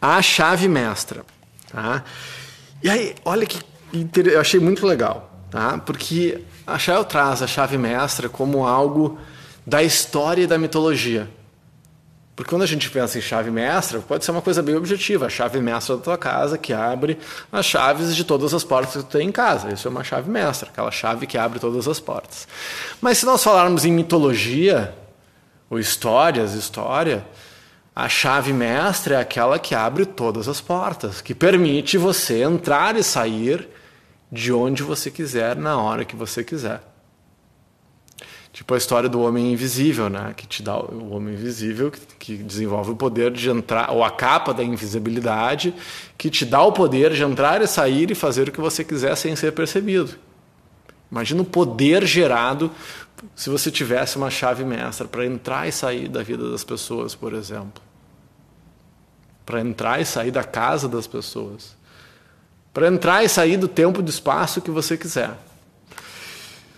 a chave mestra. Tá? E aí, olha que eu achei muito legal, tá? porque a Shell traz a chave mestra como algo da história e da mitologia. Porque quando a gente pensa em chave mestra, pode ser uma coisa bem objetiva. A chave mestra da tua casa que abre as chaves de todas as portas que tu tem em casa. Isso é uma chave mestra, aquela chave que abre todas as portas. Mas se nós falarmos em mitologia, ou histórias, história, a chave mestra é aquela que abre todas as portas, que permite você entrar e sair de onde você quiser, na hora que você quiser. Tipo a história do homem invisível, né? Que te dá o homem invisível que, desenvolve o poder de entrar, ou a capa da invisibilidade, que te dá o poder de entrar e sair e fazer o que você quiser sem ser percebido. Imagina o poder gerado se você tivesse uma chave mestra para entrar e sair da vida das pessoas, por exemplo. Para entrar e sair da casa das pessoas. Para entrar e sair do tempo e do espaço que você quiser.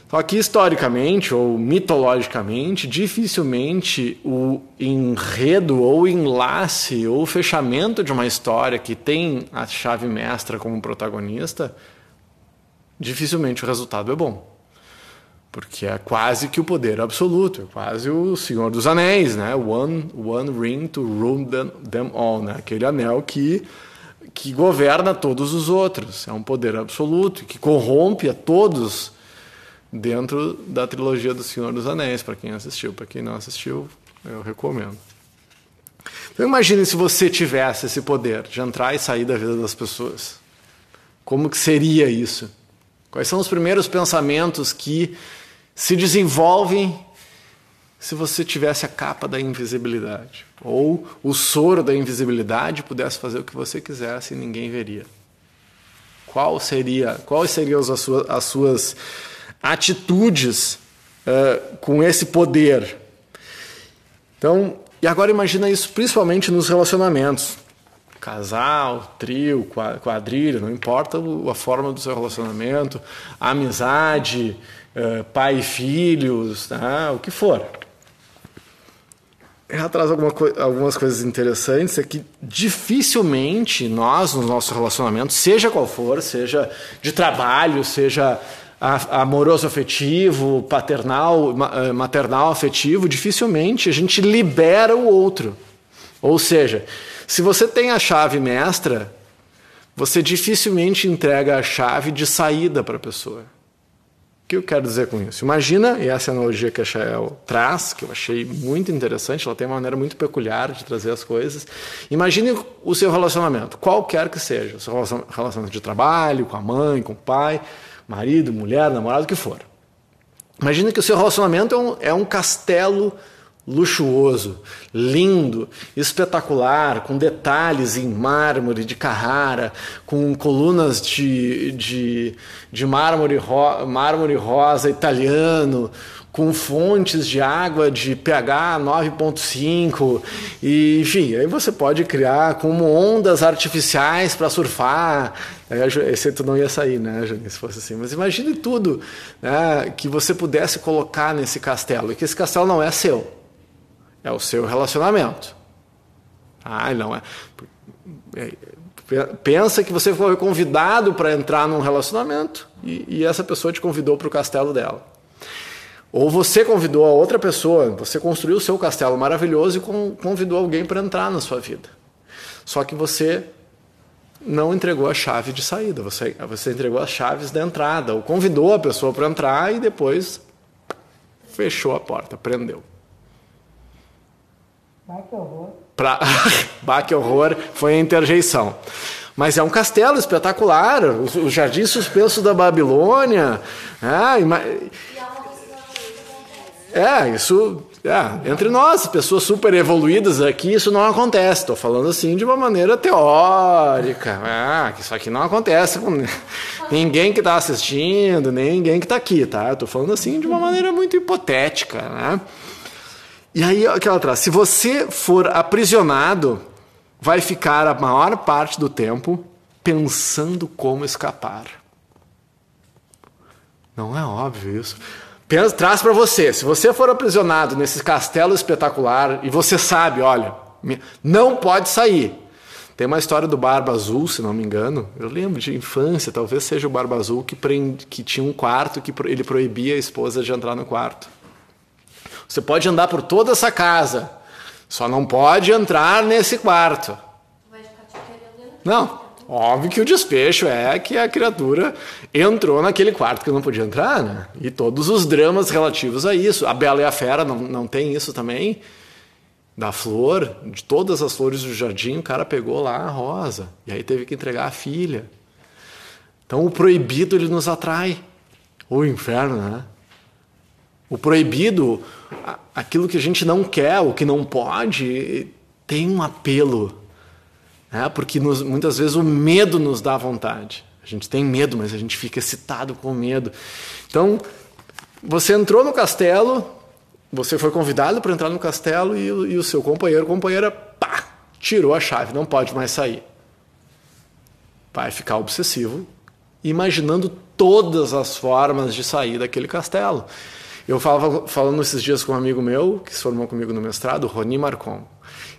Só que historicamente ou mitologicamente, dificilmente o enredo ou enlace ou fechamento de uma história que tem a chave mestra como protagonista, dificilmente o resultado é bom. Porque é quase que o poder absoluto, é quase o Senhor dos Anéis, né? One, one ring to rule them, them all, né? Aquele anel que que governa todos os outros. É um poder absoluto que corrompe a todos dentro da trilogia do Senhor dos Anéis, para quem assistiu. Para quem não assistiu, eu recomendo. Então imagine se você tivesse esse poder de entrar e sair da vida das pessoas. Como que seria isso? Quais são os primeiros pensamentos que se desenvolvem se você tivesse a capa da invisibilidade? Ou o soro da invisibilidade pudesse fazer o que você quisesse e ninguém veria? Qual seria, quais seriam as suas, as suas atitudes uh, com esse poder. Então, e agora imagina isso principalmente nos relacionamentos. Casal, trio, quadrilha, não importa a forma do seu relacionamento, amizade, uh, pai e filhos, né, o que for. Ela traz alguma co algumas coisas interessantes, é que dificilmente nós, no nosso relacionamento, seja qual for, seja de trabalho, seja amoroso afetivo, paternal, eh, maternal afetivo, dificilmente a gente libera o outro. Ou seja, se você tem a chave mestra, você dificilmente entrega a chave de saída para a pessoa. Que eu quero dizer com isso? Imagina, e essa é analogia que a Chael traz, que eu achei muito interessante, ela tem uma maneira muito peculiar de trazer as coisas. Imagine o seu relacionamento, qualquer que seja, o seu relacionamento de trabalho, com a mãe, com o pai marido, mulher, namorado, o que for. Imagina que o seu relacionamento é um, é um castelo luxuoso, lindo, espetacular, com detalhes em mármore de Carrara, com colunas de, de, de mármore, ro, mármore rosa italiano, com fontes de água de pH 9.5 e enfim, aí você pode criar como ondas artificiais para surfar. Esse tu não ia sair, né, Jane, se fosse assim. Mas imagine tudo né, que você pudesse colocar nesse castelo e que esse castelo não é seu, é o seu relacionamento. Ah, não é. é pensa que você foi convidado para entrar num relacionamento e, e essa pessoa te convidou para o castelo dela. Ou você convidou a outra pessoa, você construiu o seu castelo maravilhoso e convidou alguém para entrar na sua vida. Só que você não entregou a chave de saída, você, você entregou as chaves da entrada, ou convidou a pessoa para entrar e depois fechou a porta, prendeu. Bah, horror. Pra... bah, que horror foi a interjeição. Mas é um castelo espetacular, o, jardim suspenso da Babilônia. É, é, isso. É, entre nós, pessoas super evoluídas aqui, isso não acontece. Estou falando assim de uma maneira teórica. Ah, isso aqui não acontece com ninguém que está assistindo, nem ninguém que está aqui, tá? Estou falando assim de uma maneira muito hipotética, né? E aí, aquela atrás, se você for aprisionado, vai ficar a maior parte do tempo pensando como escapar. Não é óbvio isso traz para você, se você for aprisionado nesse castelo espetacular e você sabe, olha, não pode sair. Tem uma história do Barba Azul, se não me engano. Eu lembro de infância, talvez seja o Barba Azul que, que tinha um quarto que ele proibia a esposa de entrar no quarto. Você pode andar por toda essa casa, só não pode entrar nesse quarto. Não, óbvio que o desfecho é que a criatura entrou naquele quarto que não podia entrar, né? E todos os dramas relativos a isso. A Bela e a Fera não, não tem isso também? Da flor, de todas as flores do jardim, o cara pegou lá a rosa. E aí teve que entregar a filha. Então o proibido ele nos atrai. O inferno, né? O proibido, aquilo que a gente não quer, o que não pode, tem um apelo né? porque nos, muitas vezes o medo nos dá vontade. A gente tem medo, mas a gente fica excitado com o medo. Então, você entrou no castelo, você foi convidado para entrar no castelo e, e o seu companheiro, companheira, pá, tirou a chave, não pode mais sair. Vai ficar obsessivo, imaginando todas as formas de sair daquele castelo. Eu falava falando esses dias com um amigo meu, que se formou comigo no mestrado, Roni Marcon.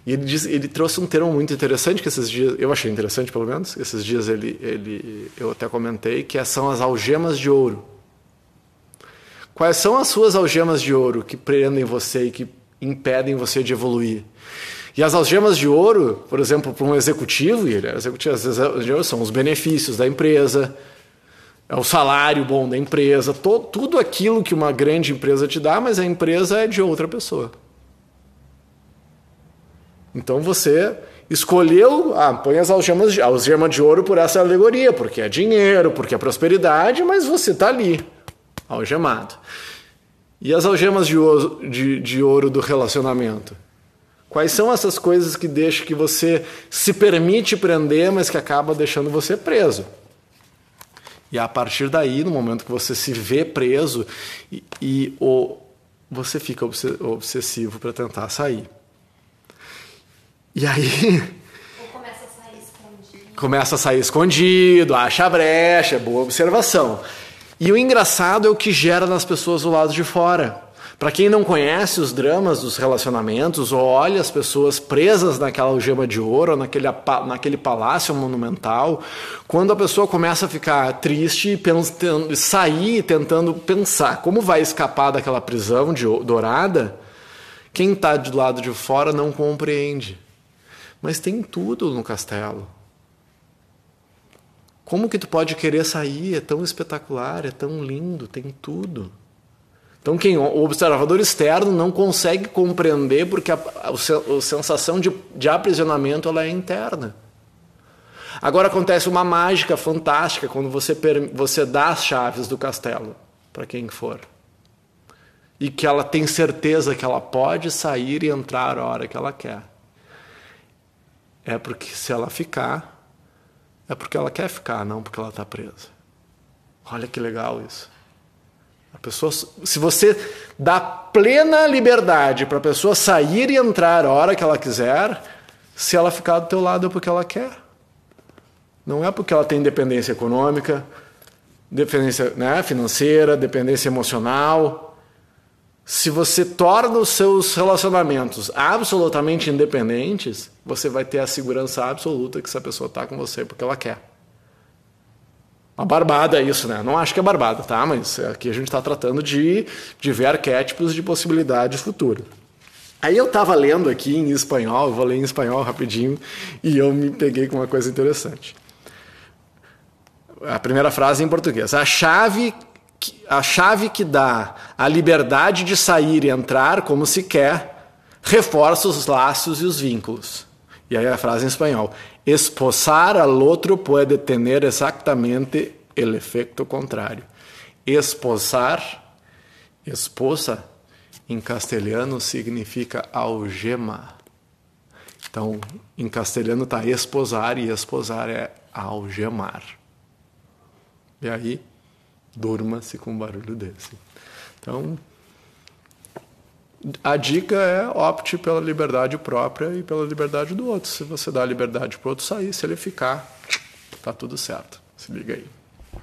E ele, diz, ele trouxe um termo muito interessante que esses dias, eu achei interessante pelo menos, esses dias ele, ele, eu até comentei, que são as algemas de ouro. Quais são as suas algemas de ouro que prendem você e que impedem você de evoluir? E as algemas de ouro, por exemplo, para um executivo, e ele é executivo, as algemas são os benefícios da empresa, é o salário bom da empresa, to, tudo aquilo que uma grande empresa te dá, mas a empresa é de outra pessoa. Então você escolheu, ah, põe as algemas de, algema de ouro por essa alegoria, porque é dinheiro, porque é prosperidade, mas você está ali, algemado. E as algemas de de, de ouro do relacionamento? Quais são essas coisas que deixam que você se permite prender, mas que acaba deixando você preso? E a partir daí, no momento que você se vê preso, e, e o, você fica obsessivo para tentar sair. E aí. começa a sair escondido. Começa a sair escondido, acha a brecha, boa observação. E o engraçado é o que gera nas pessoas do lado de fora. Para quem não conhece os dramas dos relacionamentos, ou olha as pessoas presas naquela algema de ouro, naquele, naquele palácio monumental, quando a pessoa começa a ficar triste, pensando, sair tentando pensar como vai escapar daquela prisão de, dourada, quem está do lado de fora não compreende. Mas tem tudo no castelo. Como que tu pode querer sair? É tão espetacular, é tão lindo, tem tudo. Então, quem o observador externo não consegue compreender porque a, a, a sensação de, de aprisionamento ela é interna. Agora acontece uma mágica fantástica quando você, você dá as chaves do castelo para quem for. E que ela tem certeza que ela pode sair e entrar a hora que ela quer é porque se ela ficar, é porque ela quer ficar, não porque ela está presa. Olha que legal isso. A pessoa, se você dá plena liberdade para a pessoa sair e entrar a hora que ela quiser, se ela ficar do teu lado é porque ela quer. Não é porque ela tem dependência econômica, dependência né, financeira, dependência emocional, se você torna os seus relacionamentos absolutamente independentes, você vai ter a segurança absoluta que essa pessoa está com você porque ela quer. Uma barbada isso, né? Não acho que é barbada, tá? Mas aqui a gente está tratando de, de ver arquétipos de possibilidades futuras. Aí eu estava lendo aqui em espanhol, eu vou ler em espanhol rapidinho, e eu me peguei com uma coisa interessante. A primeira frase em português. A chave a chave que dá a liberdade de sair e entrar como se quer, reforça os laços e os vínculos. E aí a frase em espanhol: Esposar al outro pode ter exatamente o efeito contrário. Esposar, esposa, em castelhano significa algema. Então, em castelhano está esposar e esposar é algemar. E aí, durma-se com um barulho desse. Então, a dica é opte pela liberdade própria e pela liberdade do outro. Se você dá liberdade para o outro sair, se ele ficar, tá tudo certo. Se liga aí.